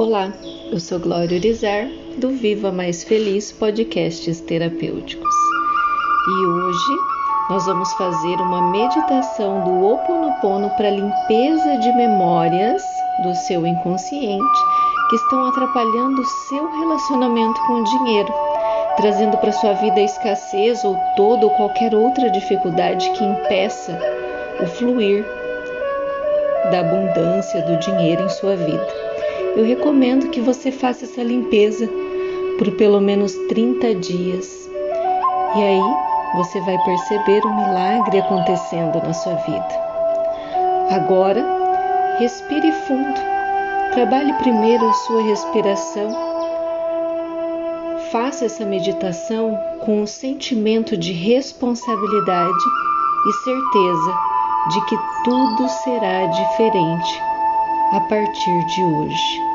Olá, eu sou Glória Urizer, do Viva Mais Feliz Podcasts Terapêuticos. E hoje nós vamos fazer uma meditação do Ho Oponopono para limpeza de memórias do seu inconsciente que estão atrapalhando o seu relacionamento com o dinheiro, trazendo para sua vida a escassez ou toda ou qualquer outra dificuldade que impeça o fluir da abundância do dinheiro em sua vida eu recomendo que você faça essa limpeza por pelo menos 30 dias. E aí você vai perceber um milagre acontecendo na sua vida. Agora, respire fundo. Trabalhe primeiro a sua respiração. Faça essa meditação com o um sentimento de responsabilidade e certeza de que tudo será diferente a partir de hoje.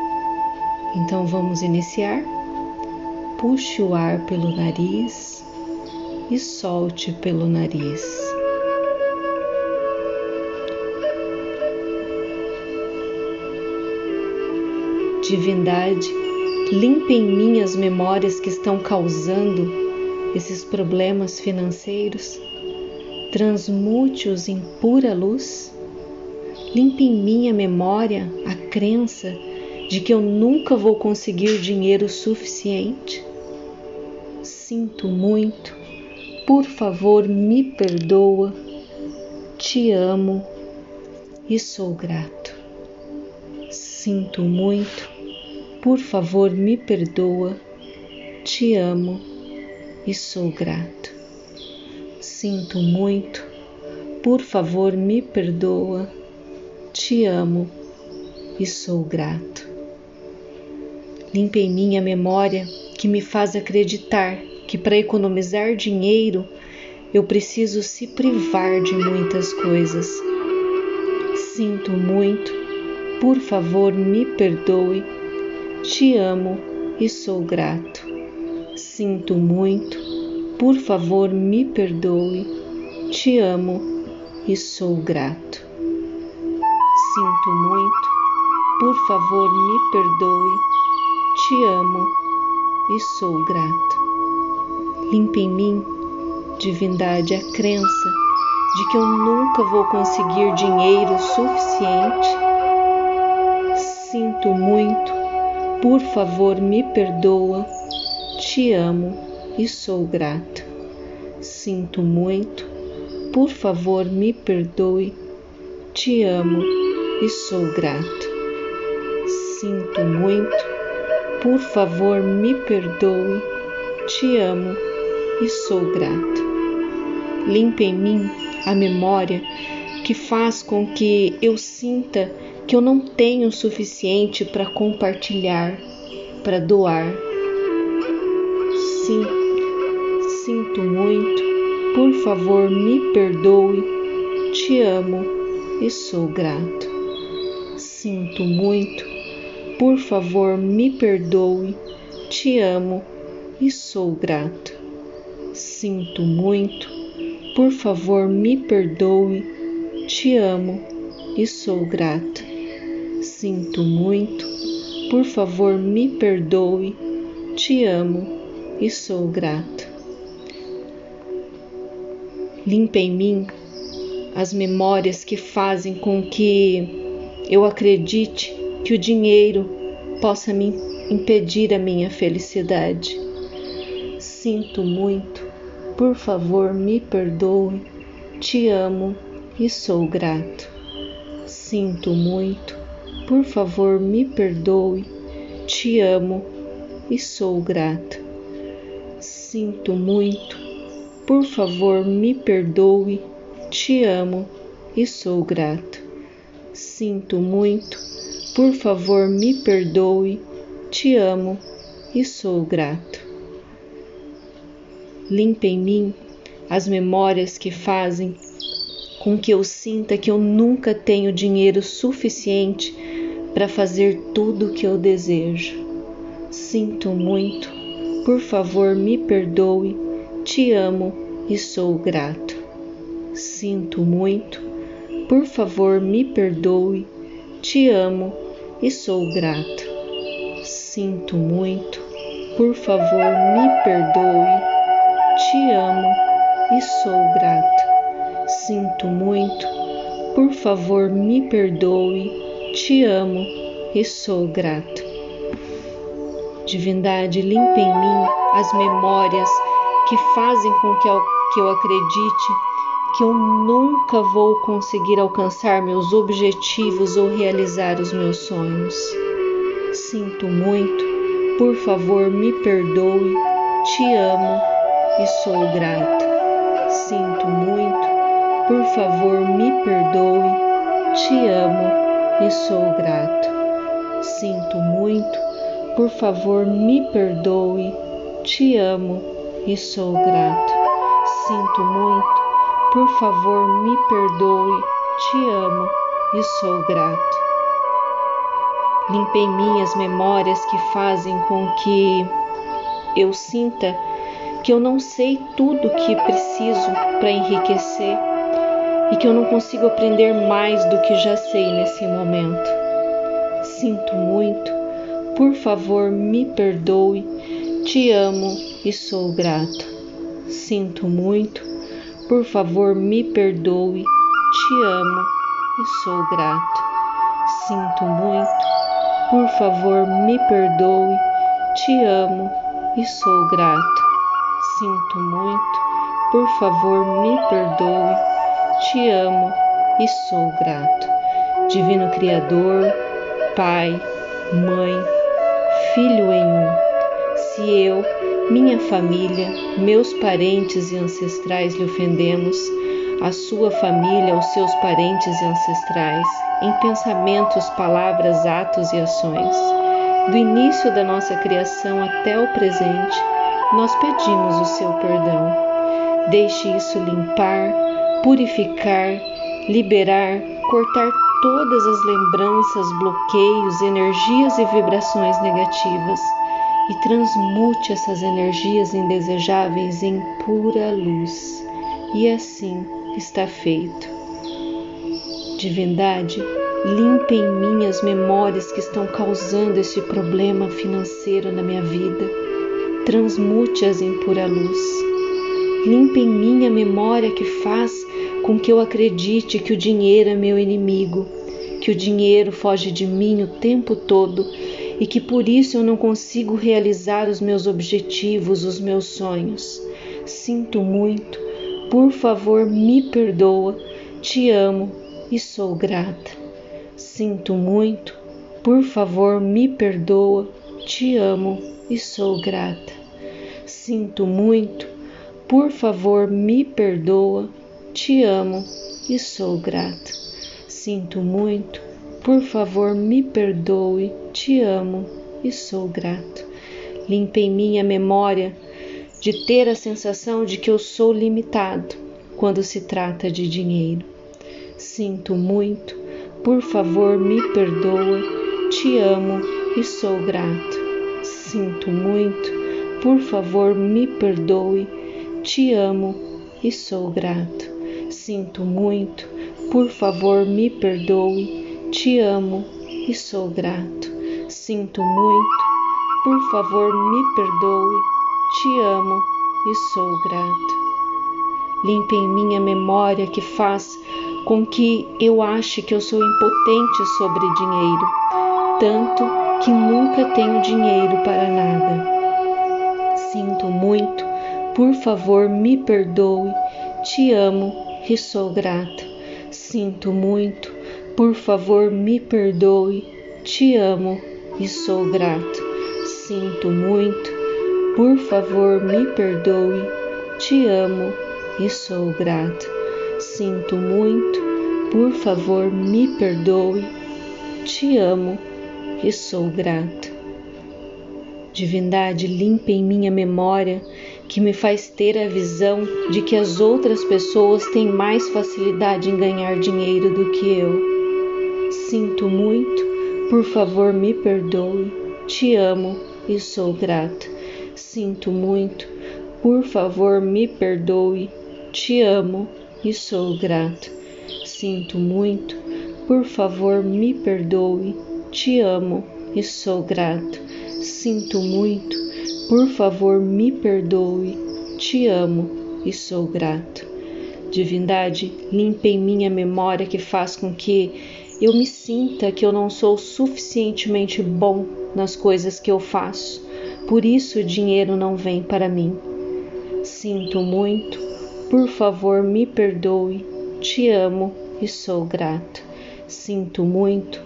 Então vamos iniciar? Puxe o ar pelo nariz e solte pelo nariz. Divindade, limpe em mim as memórias que estão causando esses problemas financeiros, transmute-os em pura luz Limpe em minha memória a crença de que eu nunca vou conseguir dinheiro suficiente. Sinto muito, por favor, me perdoa, te amo e sou grato. Sinto muito, por favor, me perdoa, te amo e sou grato. Sinto muito, por favor, me perdoa te amo e sou grato. Limpe em mim a memória que me faz acreditar que para economizar dinheiro eu preciso se privar de muitas coisas. Sinto muito, por favor me perdoe, te amo e sou grato. Sinto muito, por favor me perdoe, te amo e sou grato. Sinto muito, por favor me perdoe, te amo e sou grato. Limpe em mim, divindade, a crença de que eu nunca vou conseguir dinheiro suficiente. Sinto muito, por favor me perdoa, te amo e sou grato. Sinto muito, por favor me perdoe, te amo e sou grato. Sinto muito, por favor me perdoe, te amo e sou grato. Limpe em mim a memória que faz com que eu sinta que eu não tenho o suficiente para compartilhar, para doar. Sim, sinto muito, por favor me perdoe, te amo e sou grato. Sinto muito, por favor me perdoe, te amo e sou grato. Sinto muito, por favor me perdoe, te amo e sou grato. Sinto muito, por favor me perdoe, te amo e sou grato. Limpa em mim as memórias que fazem com que eu acredite que o dinheiro possa me impedir a minha felicidade. Sinto muito, por favor, me perdoe, te amo e sou grato. Sinto muito, por favor, me perdoe, te amo e sou grato. Sinto muito, por favor, me perdoe, te amo e sou grato. Sinto muito, por favor me perdoe, te amo e sou grato. Limpe em mim as memórias que fazem com que eu sinta que eu nunca tenho dinheiro suficiente para fazer tudo o que eu desejo. Sinto muito, por favor me perdoe, te amo e sou grato. Sinto muito, por favor, me perdoe, te amo e sou grato. Sinto muito, por favor me perdoe. Te amo e sou grato. Sinto muito, por favor me perdoe. Te amo e sou grato. Divindade, limpa em mim as memórias que fazem com que eu acredite que eu nunca vou conseguir alcançar meus objetivos ou realizar os meus sonhos. Sinto muito, por favor me perdoe, te amo e sou grato. Sinto muito, por favor me perdoe, te amo e sou grato. Sinto muito, por favor me perdoe, te amo e sou grato. Sinto muito, por favor, me perdoe, te amo e sou grato. Limpe em mim as memórias que fazem com que eu sinta que eu não sei tudo que preciso para enriquecer e que eu não consigo aprender mais do que já sei nesse momento. Sinto muito, por favor, me perdoe, te amo e sou grato. Sinto muito, por favor, me perdoe. Te amo e sou grato. Sinto muito. Por favor, me perdoe. Te amo e sou grato. Sinto muito. Por favor, me perdoe. Te amo e sou grato. Divino Criador, Pai, Mãe, Filho em um. Se eu minha família, meus parentes e ancestrais lhe ofendemos, a sua família, os seus parentes e ancestrais, em pensamentos, palavras, atos e ações. Do início da nossa criação até o presente, nós pedimos o seu perdão. Deixe isso limpar, purificar, liberar, cortar todas as lembranças, bloqueios, energias e vibrações negativas e transmute essas energias indesejáveis em pura luz. E assim está feito. Divindade, limpe em mim as memórias que estão causando esse problema financeiro na minha vida. Transmute-as em pura luz. Limpe em mim a memória que faz com que eu acredite que o dinheiro é meu inimigo, que o dinheiro foge de mim o tempo todo e que por isso eu não consigo realizar os meus objetivos, os meus sonhos. Sinto muito, por favor, me perdoa, te amo e sou grata. Sinto muito, por favor, me perdoa, te amo e sou grata. Sinto muito, por favor, me perdoa, te amo e sou grata. Sinto muito, por favor, me perdoe, te amo e sou grato. Limpe em mim a memória de ter a sensação de que eu sou limitado quando se trata de dinheiro. Sinto muito, por favor, me perdoa, te amo e sou grato. Sinto muito, por favor, me perdoe, te amo e sou grato. Sinto muito, por favor, me perdoe te amo e sou grato. Sinto muito, por favor me perdoe. Te amo e sou grato. Limpe em mim a memória que faz com que eu ache que eu sou impotente sobre dinheiro, tanto que nunca tenho dinheiro para nada. Sinto muito, por favor me perdoe. Te amo e sou grata. Sinto muito, por favor, me perdoe. Te amo e sou grato. Sinto muito. Por favor, me perdoe. Te amo e sou grato. Sinto muito. Por favor, me perdoe. Te amo e sou grato. Divindade, limpa em minha memória que me faz ter a visão de que as outras pessoas têm mais facilidade em ganhar dinheiro do que eu. Sinto muito, por favor me perdoe. Te amo e sou grata. Sinto muito, por favor me perdoe. Te amo e sou grata. Sinto muito, por favor me perdoe. Te amo e sou grato. sinto muito, por favor me perdoe, te amo e sou grato. Divindade, limpe em mim a memória que faz com que eu me sinta que eu não sou suficientemente bom nas coisas que eu faço, por isso o dinheiro não vem para mim. Sinto muito, por favor me perdoe, te amo e sou grato. Sinto muito,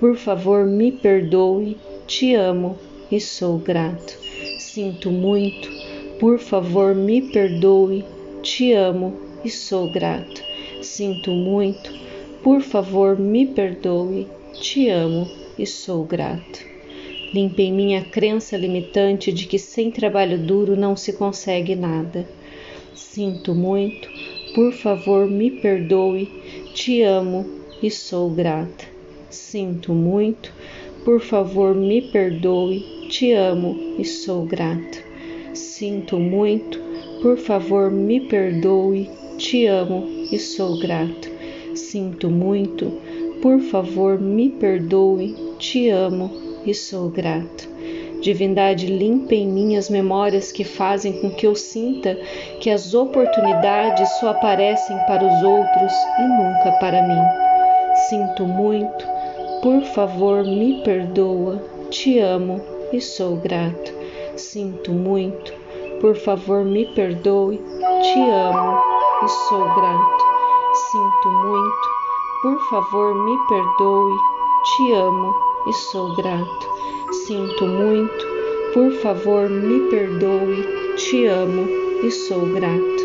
por favor me perdoe, te amo e sou grato. Sinto muito, por favor me perdoe, te amo e sou grato. Sinto muito, por favor me perdoe, te amo e sou grato. Limpe em mim a crença limitante de que sem trabalho duro não se consegue nada. Sinto muito, por favor me perdoe, te amo e sou grata. Sinto muito, por favor me perdoe, te amo e sou grata. Sinto muito, por favor me perdoe, te amo e sou grata. Sinto muito, por favor me perdoe, te amo e sou grato. Divindade, limpa em mim as memórias que fazem com que eu sinta que as oportunidades só aparecem para os outros e nunca para mim. Sinto muito, por favor, me perdoa, te amo e sou grato. Sinto muito, por favor, me perdoe, te amo e sou grato. Sinto muito, por favor, me perdoe, te amo e sou grato. Sinto muito, por favor, me perdoe, te amo e sou grato.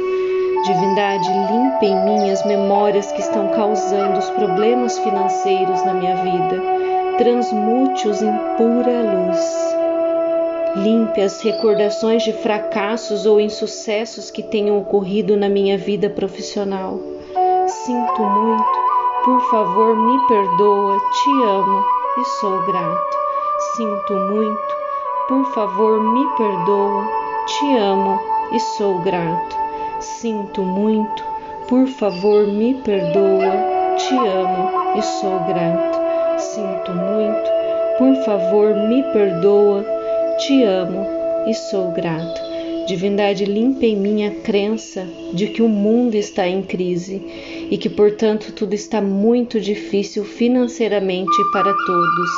Divindade, limpe em mim as memórias que estão causando os problemas financeiros na minha vida. Transmute-os em pura luz. Limpe as recordações de fracassos ou insucessos que tenham ocorrido na minha vida profissional. Sinto muito, por favor, me perdoa, te amo e sou grato. Sinto muito, por favor me perdoa, te amo e sou grato. Sinto muito, por favor me perdoa, te amo e sou grato. Sinto muito, por favor me perdoa, te amo e sou grato. Divindade, limpa em mim a crença de que o mundo está em crise e que, portanto, tudo está muito difícil financeiramente para todos.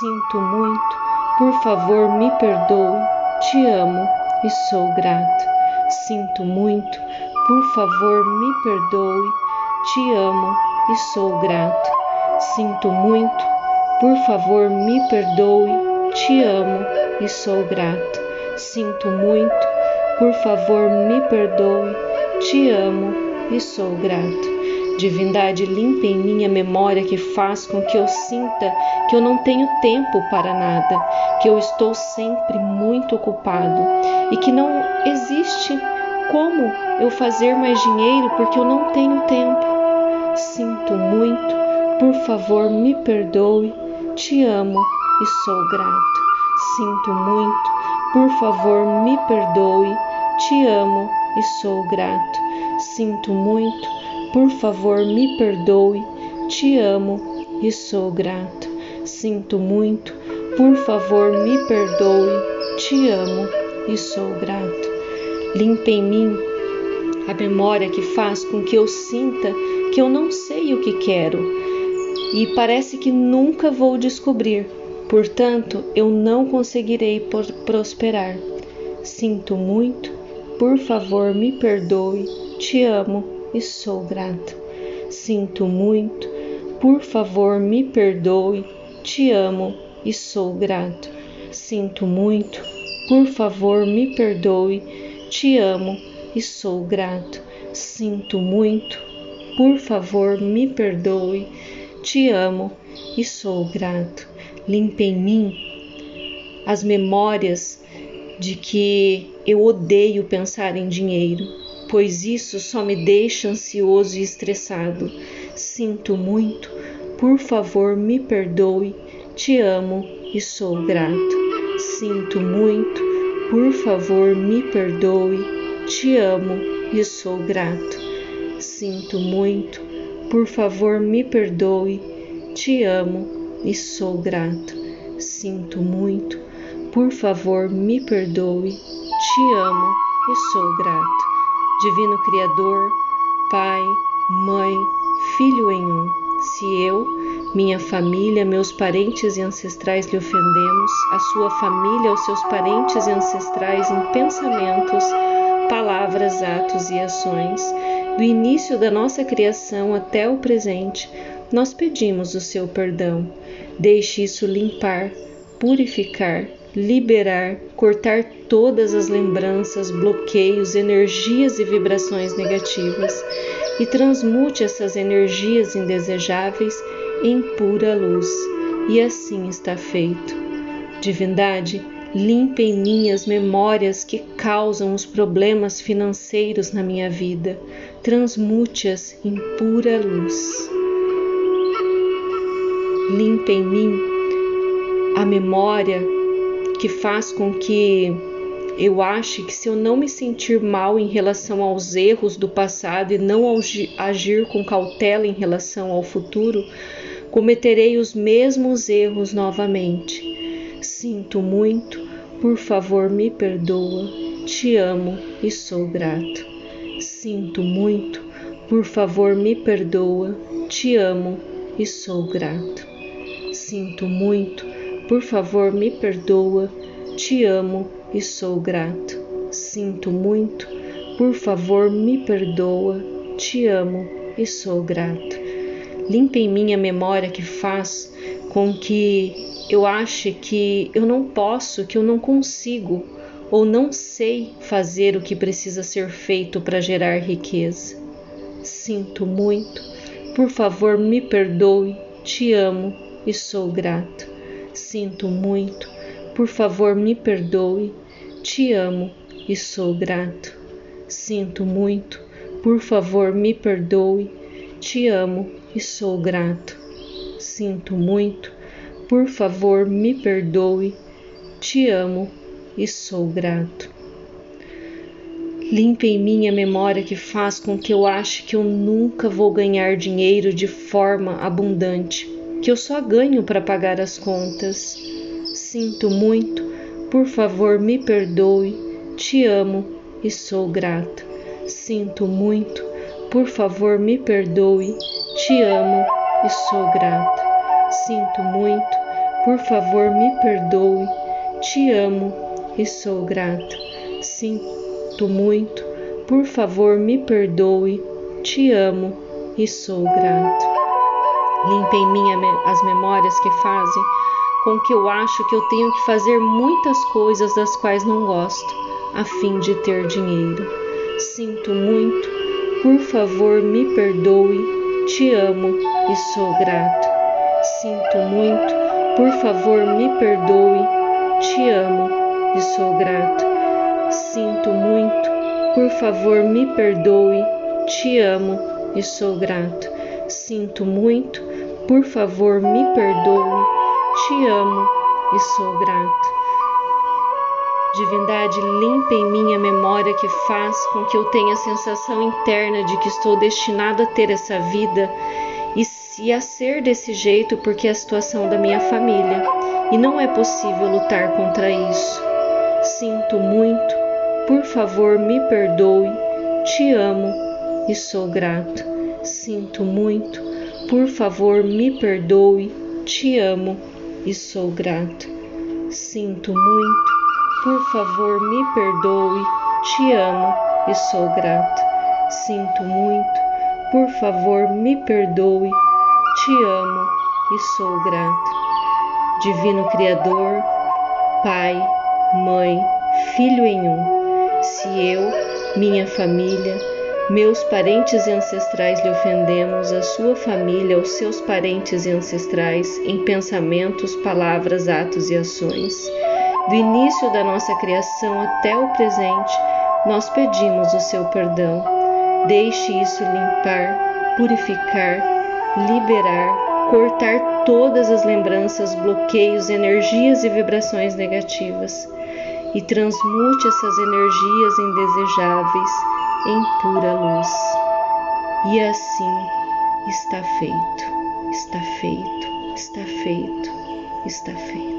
Sinto muito, por favor, me perdoe, te amo e sou grato. Sinto muito, por favor, me perdoe, te amo e sou grato. Sinto muito, por favor, me perdoe, te amo e sou grato. Sinto muito, por favor, me perdoe, te amo e sou grato. Divindade, limpa em mim a memória que faz com que eu sinta que eu não tenho tempo para nada, que eu estou sempre muito ocupado e que não existe como eu fazer mais dinheiro porque eu não tenho tempo. Sinto muito, por favor, me perdoe, te amo e sou grato. Sinto muito, por favor, me perdoe, te amo e sou grato. Sinto muito, por favor, me perdoe, te amo e sou grato. Sinto muito, por favor, me perdoe, te amo e sou grato. Limpe em mim a memória que faz com que eu sinta que eu não sei o que quero e parece que nunca vou descobrir. Portanto, eu não conseguirei prosperar. Sinto muito, por favor, me perdoe, te amo e sou grato. Sinto muito, por favor, me perdoe, te amo e sou grato. Sinto muito, por favor, me perdoe, te amo e sou grato. Sinto muito, por favor, me perdoe, te amo e sou grato. Limpe em mim as memórias de que eu odeio pensar em dinheiro pois isso só me deixa ansioso e estressado. Sinto muito, por favor, me perdoe, te amo e sou grato. Sinto muito, por favor, me perdoe, te amo e sou grato. Sinto muito, por favor, me perdoe, te amo e sou grato. Sinto muito, por favor, me perdoe. Te amo e sou grato. Divino Criador, Pai, Mãe, Filho em um. Se eu, minha família, meus parentes e ancestrais lhe ofendemos, a sua família, os seus parentes e ancestrais em pensamentos, palavras, atos e ações, do início da nossa criação até o presente, nós pedimos o seu perdão. Deixe isso limpar, purificar, liberar, cortar todas as lembranças, bloqueios, energias e vibrações negativas e transmute essas energias indesejáveis em pura luz. E assim está feito. Divindade, limpe em mim as memórias que causam os problemas financeiros na minha vida. Transmute-as em pura luz. Limpe em mim a memória que faz com que eu ache que se eu não me sentir mal em relação aos erros do passado e não agir com cautela em relação ao futuro, cometerei os mesmos erros novamente. Sinto muito, por favor me perdoa, te amo e sou grato. Sinto muito, por favor me perdoa, te amo e sou grato. Sinto muito, por favor me perdoa, te amo e sou grato. Sinto muito, por favor me perdoa, te amo e sou grato. Limpe em mim a memória que faz com que eu ache que eu não posso, que eu não consigo ou não sei fazer o que precisa ser feito para gerar riqueza. Sinto muito, por favor me perdoe, te amo e sou grato. Sinto muito, por favor me perdoe, te amo e sou grato. Sinto muito, por favor me perdoe, te amo e sou grato. Sinto muito, por favor, me perdoe. Te amo e sou grato. Limpe em mim a memória que faz com que eu ache que eu nunca vou ganhar dinheiro de forma abundante, que eu só ganho para pagar as contas. Sinto muito, por favor, me perdoe. Te amo e sou grata. Sinto muito, por favor, me perdoe. Te amo e sou grato. Sinto muito, por favor me perdoe. Te amo e sou grato. Sinto muito, por favor me perdoe. Te amo e sou grato. Limpe em mim as memórias que fazem com que eu acho que eu tenho que fazer muitas coisas das quais não gosto, a fim de ter dinheiro. Sinto muito, por favor me perdoe te amo e sou grato. Sinto muito, por favor me perdoe. Te amo e sou grato. Sinto muito, por favor me perdoe. Te amo e sou grato. Sinto muito, por favor me perdoe. Te amo e sou grato. Divindade, limpa em mim a memória que faz com que eu tenha a sensação interna de que estou destinado a ter essa vida e, a ser desse jeito porque é a situação da minha família e não é possível lutar contra isso. Sinto muito, por favor, me perdoe, te amo e sou grato. Sinto muito, por favor, me perdoe, te amo e sou grato. Sinto muito por favor, me perdoe. Te amo e sou grato. Sinto muito. Por favor, me perdoe. Te amo e sou grato. Divino Criador, Pai, Mãe, Filho em um. Se eu, minha família, meus parentes e ancestrais lhe ofendemos, a sua família, os seus parentes e ancestrais, em pensamentos, palavras, atos e ações do início da nossa criação até o presente, nós pedimos o seu perdão. Deixe isso limpar, purificar, liberar, cortar todas as lembranças, bloqueios, energias e vibrações negativas e transmute essas energias indesejáveis em pura luz. E assim está feito, está feito, está feito, está feito.